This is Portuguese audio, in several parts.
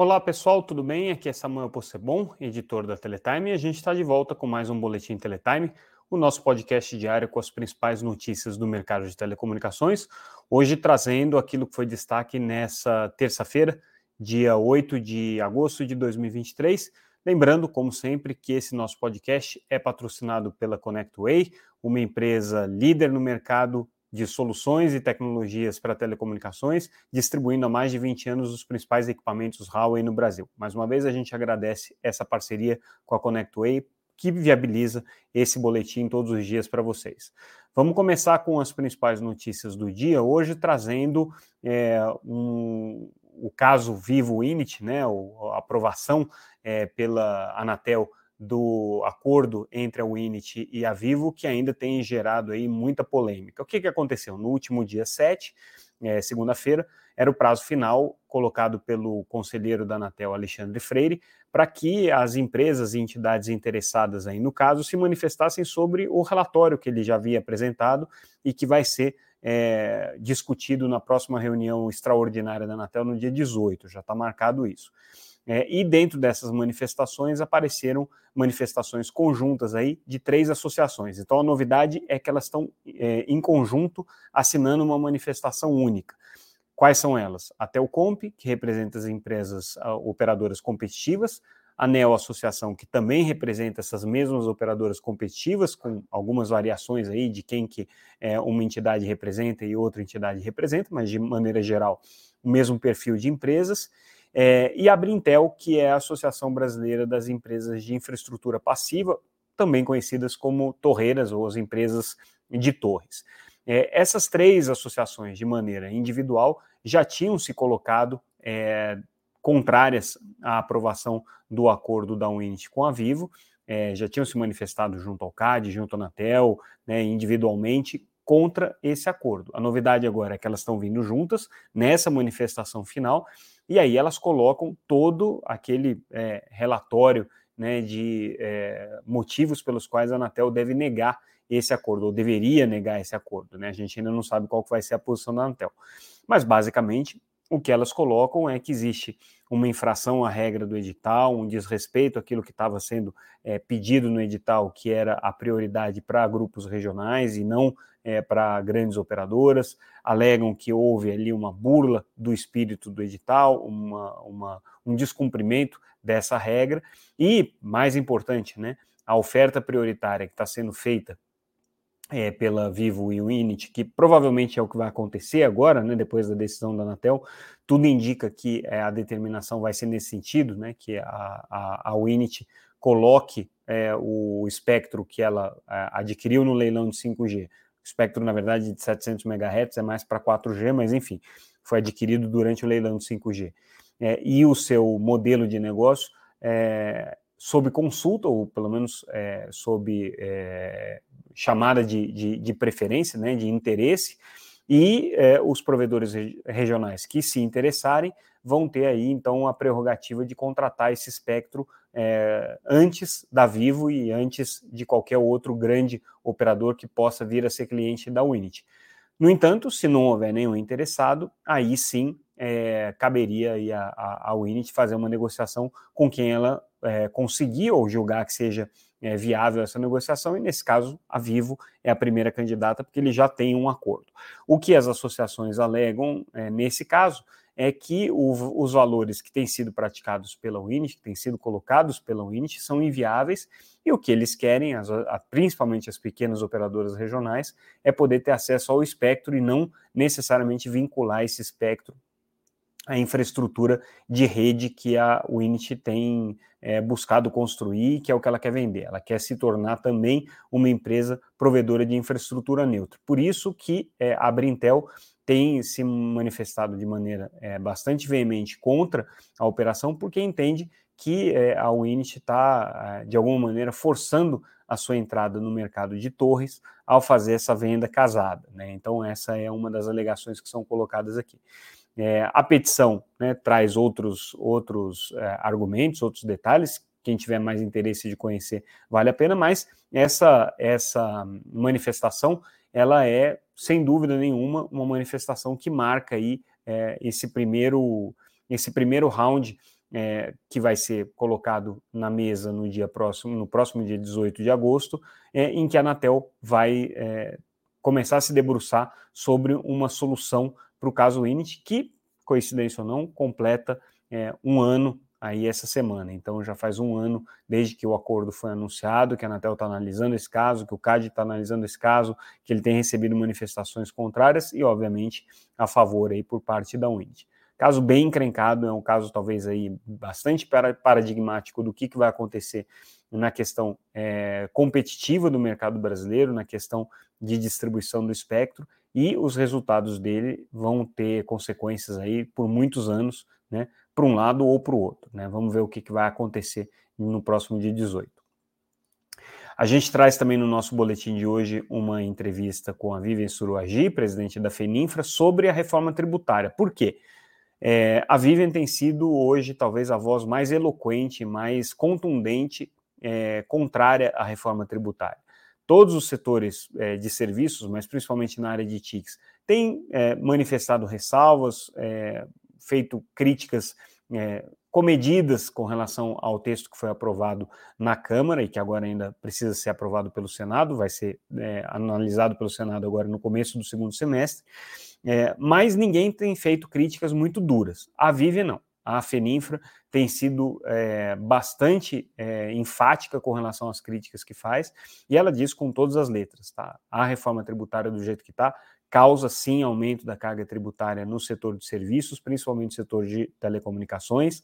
Olá pessoal, tudo bem? Aqui é Samuel Possebon, editor da Teletime, e a gente está de volta com mais um Boletim Teletime, o nosso podcast diário com as principais notícias do mercado de telecomunicações. Hoje trazendo aquilo que foi destaque nessa terça-feira, dia 8 de agosto de 2023. Lembrando, como sempre, que esse nosso podcast é patrocinado pela ConnectWay, uma empresa líder no mercado de soluções e tecnologias para telecomunicações, distribuindo há mais de 20 anos os principais equipamentos Huawei no Brasil. Mais uma vez, a gente agradece essa parceria com a ConnectWay, que viabiliza esse boletim todos os dias para vocês. Vamos começar com as principais notícias do dia, hoje trazendo é, um, o caso Vivo Init, né, a aprovação é, pela Anatel do acordo entre a Winit e a Vivo, que ainda tem gerado aí muita polêmica. O que, que aconteceu? No último dia 7, é, segunda-feira, era o prazo final colocado pelo conselheiro da Anatel, Alexandre Freire, para que as empresas e entidades interessadas aí no caso se manifestassem sobre o relatório que ele já havia apresentado e que vai ser é, discutido na próxima reunião extraordinária da Anatel no dia 18, já está marcado isso. É, e dentro dessas manifestações apareceram manifestações conjuntas aí de três associações. Então a novidade é que elas estão é, em conjunto assinando uma manifestação única. Quais são elas? A Telcomp, que representa as empresas operadoras competitivas, a Neo Associação, que também representa essas mesmas operadoras competitivas, com algumas variações aí de quem que é, uma entidade representa e outra entidade representa, mas de maneira geral o mesmo perfil de empresas, é, e a Brintel, que é a Associação Brasileira das Empresas de Infraestrutura Passiva, também conhecidas como torreiras ou as empresas de torres. É, essas três associações, de maneira individual, já tinham se colocado é, contrárias à aprovação do acordo da Unity com a Vivo, é, já tinham se manifestado junto ao CAD, junto à Anatel, né, individualmente, contra esse acordo. A novidade agora é que elas estão vindo juntas nessa manifestação final e aí elas colocam todo aquele é, relatório né, de é, motivos pelos quais a Anatel deve negar esse acordo, ou deveria negar esse acordo. Né? A gente ainda não sabe qual vai ser a posição da Anatel. Mas, basicamente, o que elas colocam é que existe uma infração à regra do edital, um desrespeito àquilo que estava sendo é, pedido no edital, que era a prioridade para grupos regionais e não é, para grandes operadoras, alegam que houve ali uma burla do espírito do edital, uma, uma, um descumprimento dessa regra, e, mais importante, né, a oferta prioritária que está sendo feita é, pela Vivo e o Init, que provavelmente é o que vai acontecer agora, né, depois da decisão da Anatel, tudo indica que é, a determinação vai ser nesse sentido, né, que a, a, a Winit coloque é, o espectro que ela é, adquiriu no leilão de 5G espectro, na verdade, de 700 MHz é mais para 4G, mas enfim, foi adquirido durante o leilão de 5G. É, e o seu modelo de negócio é, sob consulta, ou pelo menos é, sob é, chamada de, de, de, preferência, né, de interesse, e é, os provedores regionais que se interessarem vão ter aí então a prerrogativa de contratar esse espectro é, antes da Vivo e antes de qualquer outro grande operador que possa vir a ser cliente da Unity. No entanto, se não houver nenhum interessado, aí sim é, caberia aí a, a, a fazer uma negociação com quem ela é, conseguir ou julgar que seja é, viável essa negociação, e nesse caso a Vivo é a primeira candidata, porque ele já tem um acordo. O que as associações alegam é, nesse caso é que o, os valores que têm sido praticados pela Winit, que têm sido colocados pela Winit, são inviáveis, e o que eles querem, as, a, principalmente as pequenas operadoras regionais, é poder ter acesso ao espectro e não necessariamente vincular esse espectro a infraestrutura de rede que a Winit tem é, buscado construir, que é o que ela quer vender. Ela quer se tornar também uma empresa provedora de infraestrutura neutra. Por isso que é, a Brintel tem se manifestado de maneira é, bastante veemente contra a operação, porque entende que é, a Winit está, de alguma maneira, forçando a sua entrada no mercado de torres ao fazer essa venda casada. Né? Então, essa é uma das alegações que são colocadas aqui. É, a petição né, traz outros, outros é, argumentos, outros detalhes. Quem tiver mais interesse de conhecer, vale a pena, mas essa, essa manifestação ela é, sem dúvida nenhuma, uma manifestação que marca aí é, esse primeiro esse primeiro round é, que vai ser colocado na mesa no dia próximo, no próximo dia 18 de agosto, é, em que a Anatel vai é, começar a se debruçar sobre uma solução para o caso Init, que, coincidência ou não, completa é, um ano aí essa semana. Então já faz um ano desde que o acordo foi anunciado, que a Anatel está analisando esse caso, que o CAD está analisando esse caso, que ele tem recebido manifestações contrárias e, obviamente, a favor aí por parte da Wind. Caso bem encrencado, é um caso talvez aí bastante paradigmático do que, que vai acontecer na questão é, competitiva do mercado brasileiro, na questão de distribuição do espectro, e os resultados dele vão ter consequências aí por muitos anos, né, para um lado ou para o outro. Né? Vamos ver o que, que vai acontecer no próximo dia 18. A gente traz também no nosso boletim de hoje uma entrevista com a Vivian Suruagi, presidente da FENINFRA, sobre a reforma tributária. Por quê? É, a Vivian tem sido hoje talvez a voz mais eloquente, mais contundente, é, contrária à reforma tributária. Todos os setores é, de serviços, mas principalmente na área de TICs, têm é, manifestado ressalvas, é, feito críticas é, comedidas com relação ao texto que foi aprovado na Câmara e que agora ainda precisa ser aprovado pelo Senado, vai ser é, analisado pelo Senado agora no começo do segundo semestre, é, mas ninguém tem feito críticas muito duras. A Vive não. A FENINFRA tem sido é, bastante é, enfática com relação às críticas que faz, e ela diz com todas as letras, tá? A reforma tributária do jeito que está causa sim aumento da carga tributária no setor de serviços, principalmente no setor de telecomunicações,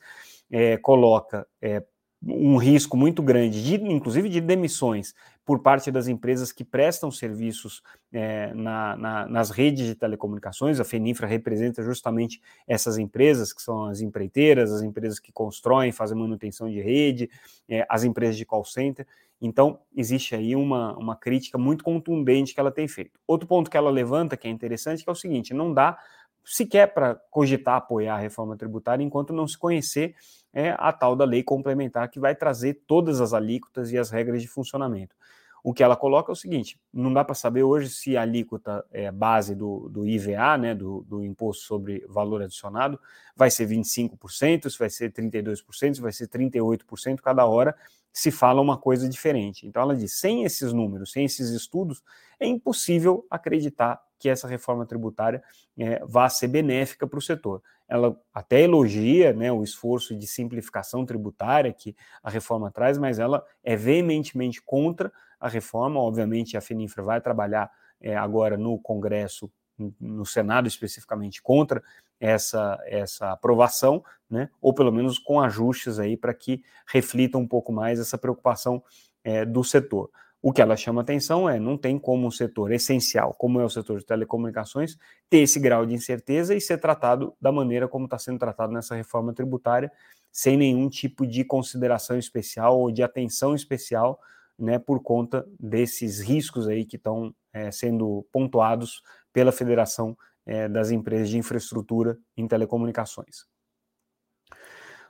é, coloca é, um risco muito grande, de, inclusive de demissões, por parte das empresas que prestam serviços é, na, na, nas redes de telecomunicações. A FENINFRA representa justamente essas empresas, que são as empreiteiras, as empresas que constroem, fazem manutenção de rede, é, as empresas de call center. Então, existe aí uma, uma crítica muito contundente que ela tem feito. Outro ponto que ela levanta, que é interessante, que é o seguinte: não dá sequer para cogitar apoiar a reforma tributária enquanto não se conhecer é, a tal da lei complementar que vai trazer todas as alíquotas e as regras de funcionamento. O que ela coloca é o seguinte: não dá para saber hoje se a alíquota é, base do, do IVA, né, do, do, Imposto sobre Valor Adicionado, vai ser 25%, se vai ser 32%, se vai ser 38%, cada hora se fala uma coisa diferente. Então ela diz: sem esses números, sem esses estudos, é impossível acreditar que essa reforma tributária é, vá ser benéfica para o setor. Ela até elogia né, o esforço de simplificação tributária que a reforma traz, mas ela é veementemente contra a reforma. Obviamente, a FENINFRA vai trabalhar é, agora no Congresso, no Senado especificamente, contra essa, essa aprovação, né, ou pelo menos com ajustes aí para que reflita um pouco mais essa preocupação é, do setor. O que ela chama atenção é não tem como um setor essencial, como é o setor de telecomunicações, ter esse grau de incerteza e ser tratado da maneira como está sendo tratado nessa reforma tributária, sem nenhum tipo de consideração especial ou de atenção especial, né, por conta desses riscos aí que estão é, sendo pontuados pela Federação é, das Empresas de Infraestrutura em Telecomunicações.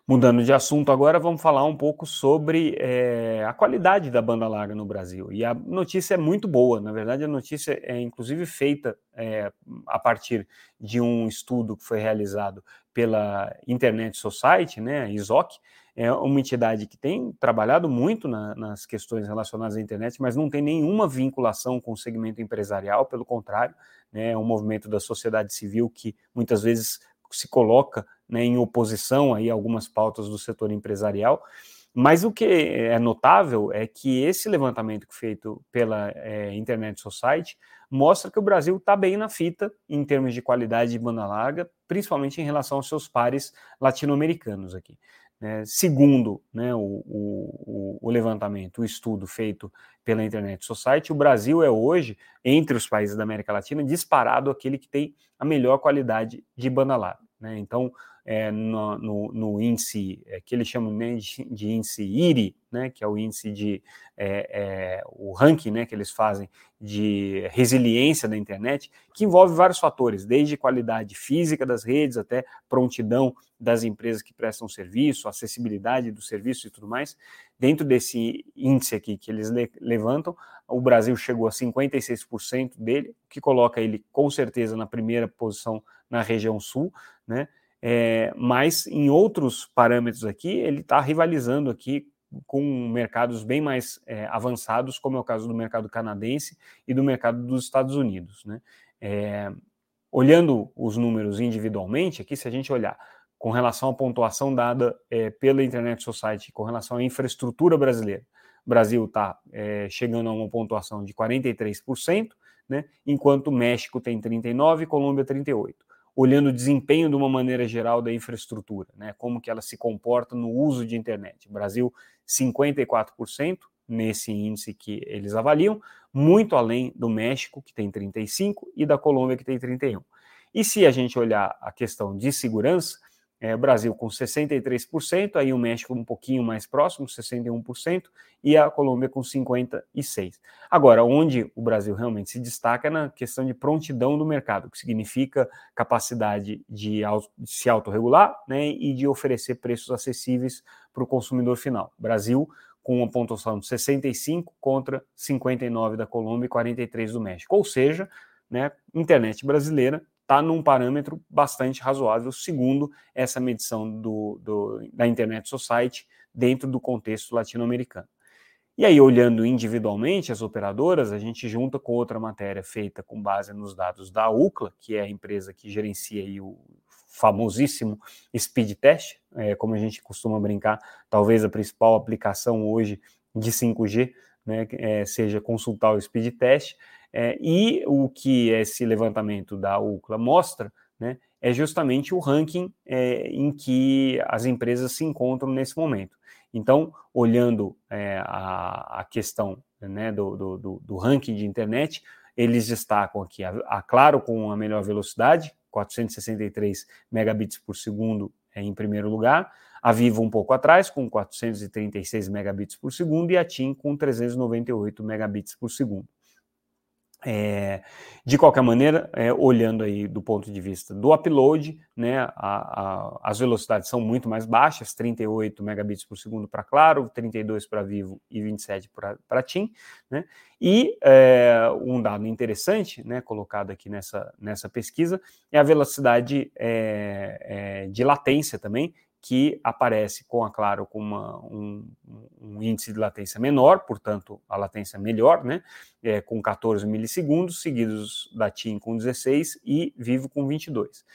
Mudando de assunto agora, vamos falar um pouco sobre é, a qualidade da banda larga no Brasil. E a notícia é muito boa, na verdade, a notícia é inclusive feita é, a partir de um estudo que foi realizado pela Internet Society, né, a ISOC, é uma entidade que tem trabalhado muito na, nas questões relacionadas à internet, mas não tem nenhuma vinculação com o segmento empresarial, pelo contrário, né, é um movimento da sociedade civil que muitas vezes se coloca né, em oposição aí a algumas pautas do setor empresarial. Mas o que é notável é que esse levantamento feito pela é, Internet Society mostra que o Brasil está bem na fita em termos de qualidade de banda larga, principalmente em relação aos seus pares latino-americanos aqui. Né? Segundo né, o, o, o, levantamento, o estudo feito pela Internet Society, o Brasil é hoje, entre os países da América Latina, disparado aquele que tem a melhor qualidade de banda larga. Né? Então, é, no, no, no, índice é, que eles chamam de, de, índice IRI, né, que é o índice de é, é, o ranking né, que eles fazem de resiliência da internet, que envolve vários fatores, desde qualidade física das redes até prontidão das empresas que prestam serviço, acessibilidade do serviço e tudo mais. Dentro desse índice aqui que eles le levantam, o Brasil chegou a 56% dele, o que coloca ele com certeza na primeira posição na região sul, né? é, mas em outros parâmetros aqui, ele está rivalizando aqui com mercados bem mais é, avançados, como é o caso do mercado canadense e do mercado dos Estados Unidos. Né? É, olhando os números individualmente, aqui se a gente olhar com relação à pontuação dada é, pela Internet Society, com relação à infraestrutura brasileira, o Brasil está é, chegando a uma pontuação de 43%, né, enquanto México tem 39% e Colômbia 38% olhando o desempenho de uma maneira geral da infraestrutura, né? como que ela se comporta no uso de internet. Brasil, 54% nesse índice que eles avaliam, muito além do México, que tem 35%, e da Colômbia, que tem 31%. E se a gente olhar a questão de segurança, é, Brasil com 63%, aí o México um pouquinho mais próximo, 61%, e a Colômbia com 56%. Agora, onde o Brasil realmente se destaca é na questão de prontidão do mercado, que significa capacidade de, se autorregular né, e de oferecer preços acessíveis para o consumidor final. Brasil com uma pontuação de 65 contra 59 da Colômbia e 43 do México. Ou seja, né, internet brasileira está num parâmetro bastante razoável, segundo essa medição do, do, da Internet Society dentro do contexto latino-americano. E aí, olhando individualmente as operadoras, a gente junta com outra matéria feita com base nos dados da UCLA, que é a empresa que gerencia o famosíssimo Speed Test, é, como a gente costuma brincar, talvez a principal aplicação hoje de 5G né, é, seja consultar o Speed Test. É, e o que esse levantamento da UCLA mostra né, é justamente o ranking é, em que as empresas se encontram nesse momento. Então, olhando é, a, a, questão né, do, do, do, ranking de internet, eles destacam aqui a, a, Claro com a melhor velocidade, 463 megabits por segundo é, em primeiro lugar, a Vivo um pouco atrás, com 436 megabits por segundo, e a TIM com 398 megabits por segundo. É, de qualquer maneira, é, olhando aí do ponto de vista do upload, né, a, a, as velocidades são muito mais baixas, 38 megabits por segundo para Claro, 32 para Vivo e 27 para TIM, né, e é, um dado interessante, né, colocado aqui nessa, nessa pesquisa, é a velocidade é, é, de latência também, que aparece com a Claro com uma, um, um, índice de latência menor, portanto, a latência melhor, né? É, com 14 milissegundos, seguidos da TIM com 16 e Vivo com 22.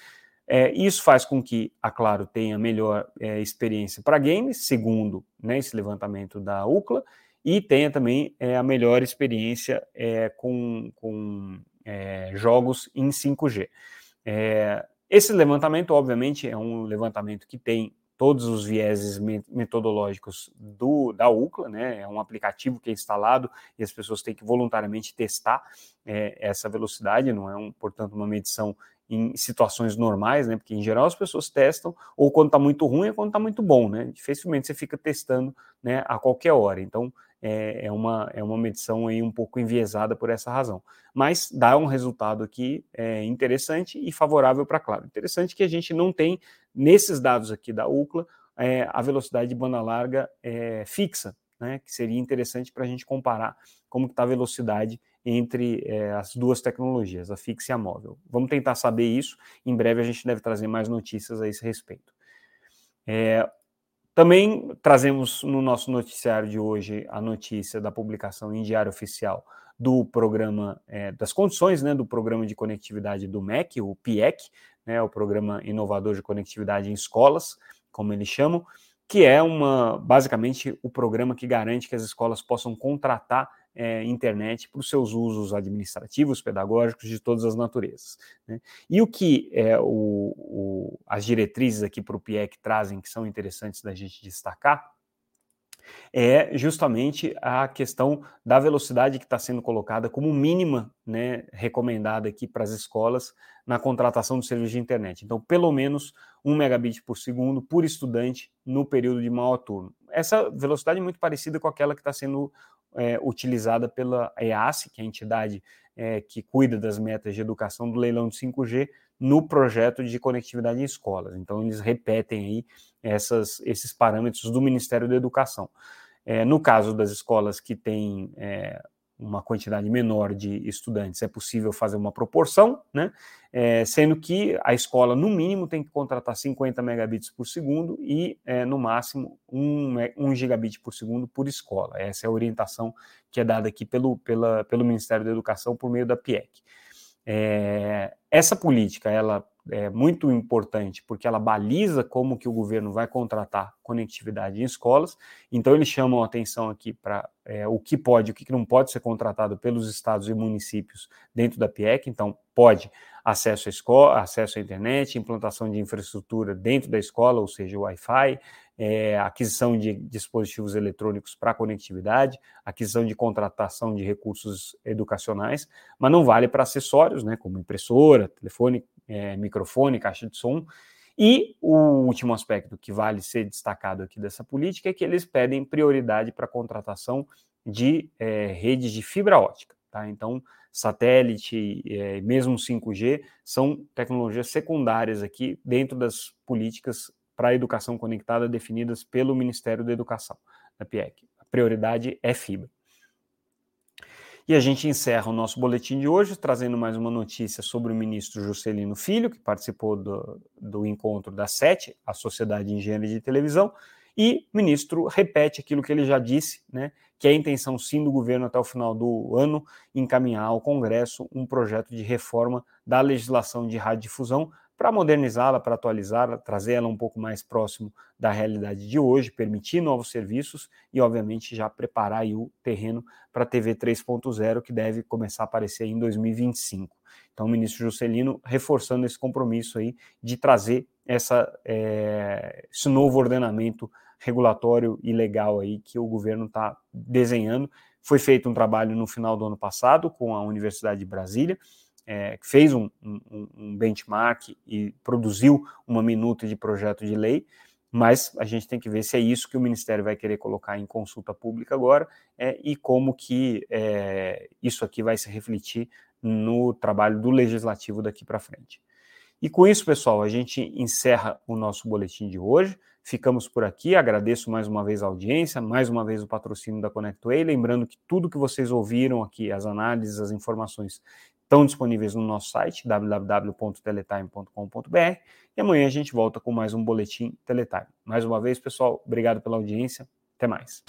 É, isso faz com que a Claro tenha melhor é, experiência para games, segundo né, esse levantamento da UCLA, e tenha também é, a melhor experiência é, com, com é, jogos em 5G. É, esse levantamento, obviamente, é um levantamento que tem todos os vieses metodológicos do, da UCLA, né? É um aplicativo que é instalado e as pessoas têm que voluntariamente testar é, essa velocidade, não é, um, portanto, uma medição em situações normais, né? Porque em geral as pessoas testam ou quando está muito ruim ou quando está muito bom, né? Dificilmente você fica testando, né? A qualquer hora. Então é, é, uma, é uma medição aí um pouco enviesada por essa razão. Mas dá um resultado aqui é, interessante e favorável para Claro. Interessante que a gente não tem, nesses dados aqui da UCLA, é, a velocidade de banda larga é, fixa, né, que seria interessante para a gente comparar como está a velocidade entre é, as duas tecnologias, a fixa e a móvel. Vamos tentar saber isso. Em breve a gente deve trazer mais notícias a esse respeito. É, também trazemos no nosso noticiário de hoje a notícia da publicação em diário oficial do programa, é, das condições né, do programa de conectividade do MEC, o PIEC, né, o Programa Inovador de Conectividade em Escolas, como eles chamam, que é uma basicamente o programa que garante que as escolas possam contratar é, internet para os seus usos administrativos, pedagógicos, de todas as naturezas. Né? E o que é, o, o, as diretrizes aqui para o PIEC trazem, que são interessantes da gente destacar, é justamente a questão da velocidade que está sendo colocada como mínima né, recomendada aqui para as escolas na contratação do serviço de internet. Então, pelo menos 1 megabit por segundo por estudante no período de maior turno. Essa velocidade é muito parecida com aquela que está sendo é, utilizada pela EAC, que é a entidade é, que cuida das metas de educação do leilão de 5G, no projeto de conectividade em escolas. Então, eles repetem aí essas, esses parâmetros do Ministério da Educação. É, no caso das escolas que têm é, uma quantidade menor de estudantes, é possível fazer uma proporção, né? É, sendo que a escola, no mínimo, tem que contratar 50 megabits por segundo e, é, no máximo, 1, 1 gigabit por segundo por escola. Essa é a orientação que é dada aqui pelo, pela, pelo Ministério da Educação por meio da PIEC. É, essa política, ela é muito importante porque ela baliza como que o governo vai contratar conectividade em escolas. Então eles chamam atenção aqui para é, o que pode, o que não pode ser contratado pelos estados e municípios dentro da PIEC. Então pode acesso à escola, acesso à internet, implantação de infraestrutura dentro da escola, ou seja, Wi-Fi, é, aquisição de dispositivos eletrônicos para conectividade, aquisição de contratação de recursos educacionais, mas não vale para acessórios, né, como impressora, telefone, é, microfone, caixa de som. E o último aspecto que vale ser destacado aqui dessa política é que eles pedem prioridade para a contratação de é, redes de fibra ótica. Tá? Então, satélite, é, mesmo 5G, são tecnologias secundárias aqui dentro das políticas para a educação conectada definidas pelo Ministério da Educação, da PIEC. A prioridade é fibra. E a gente encerra o nosso boletim de hoje trazendo mais uma notícia sobre o ministro Juscelino Filho, que participou do, do encontro da SETE, a Sociedade de Engenharia de Televisão, e o ministro repete aquilo que ele já disse, né, que é a intenção sim do governo até o final do ano encaminhar ao Congresso um projeto de reforma da legislação de radiodifusão para modernizá-la, para atualizá-la, trazer ela um pouco mais próximo da realidade de hoje, permitir novos serviços e, obviamente, já preparar o terreno para a TV 3.0, que deve começar a aparecer em 2025. Então, o ministro Juscelino reforçando esse compromisso aí de trazer essa, é, esse novo ordenamento regulatório e legal aí que o governo está desenhando. Foi feito um trabalho no final do ano passado com a Universidade de Brasília, é, fez um, um, um, benchmark e produziu uma minuta de projeto de lei, mas a gente tem que ver se é isso que o Ministério vai querer colocar em consulta pública agora é, e como que é, isso aqui vai se refletir no trabalho do Legislativo daqui para frente. E com isso, pessoal, a gente encerra o nosso boletim de hoje. Ficamos por aqui. Agradeço mais uma vez a audiência, mais uma vez o patrocínio da ConnectWay. Lembrando que tudo que vocês ouviram aqui, as análises, as informações, estão disponíveis no nosso site www.teletime.com.br e amanhã a gente volta com mais um boletim Teletime. Mais uma vez, pessoal, obrigado pela audiência. Até mais.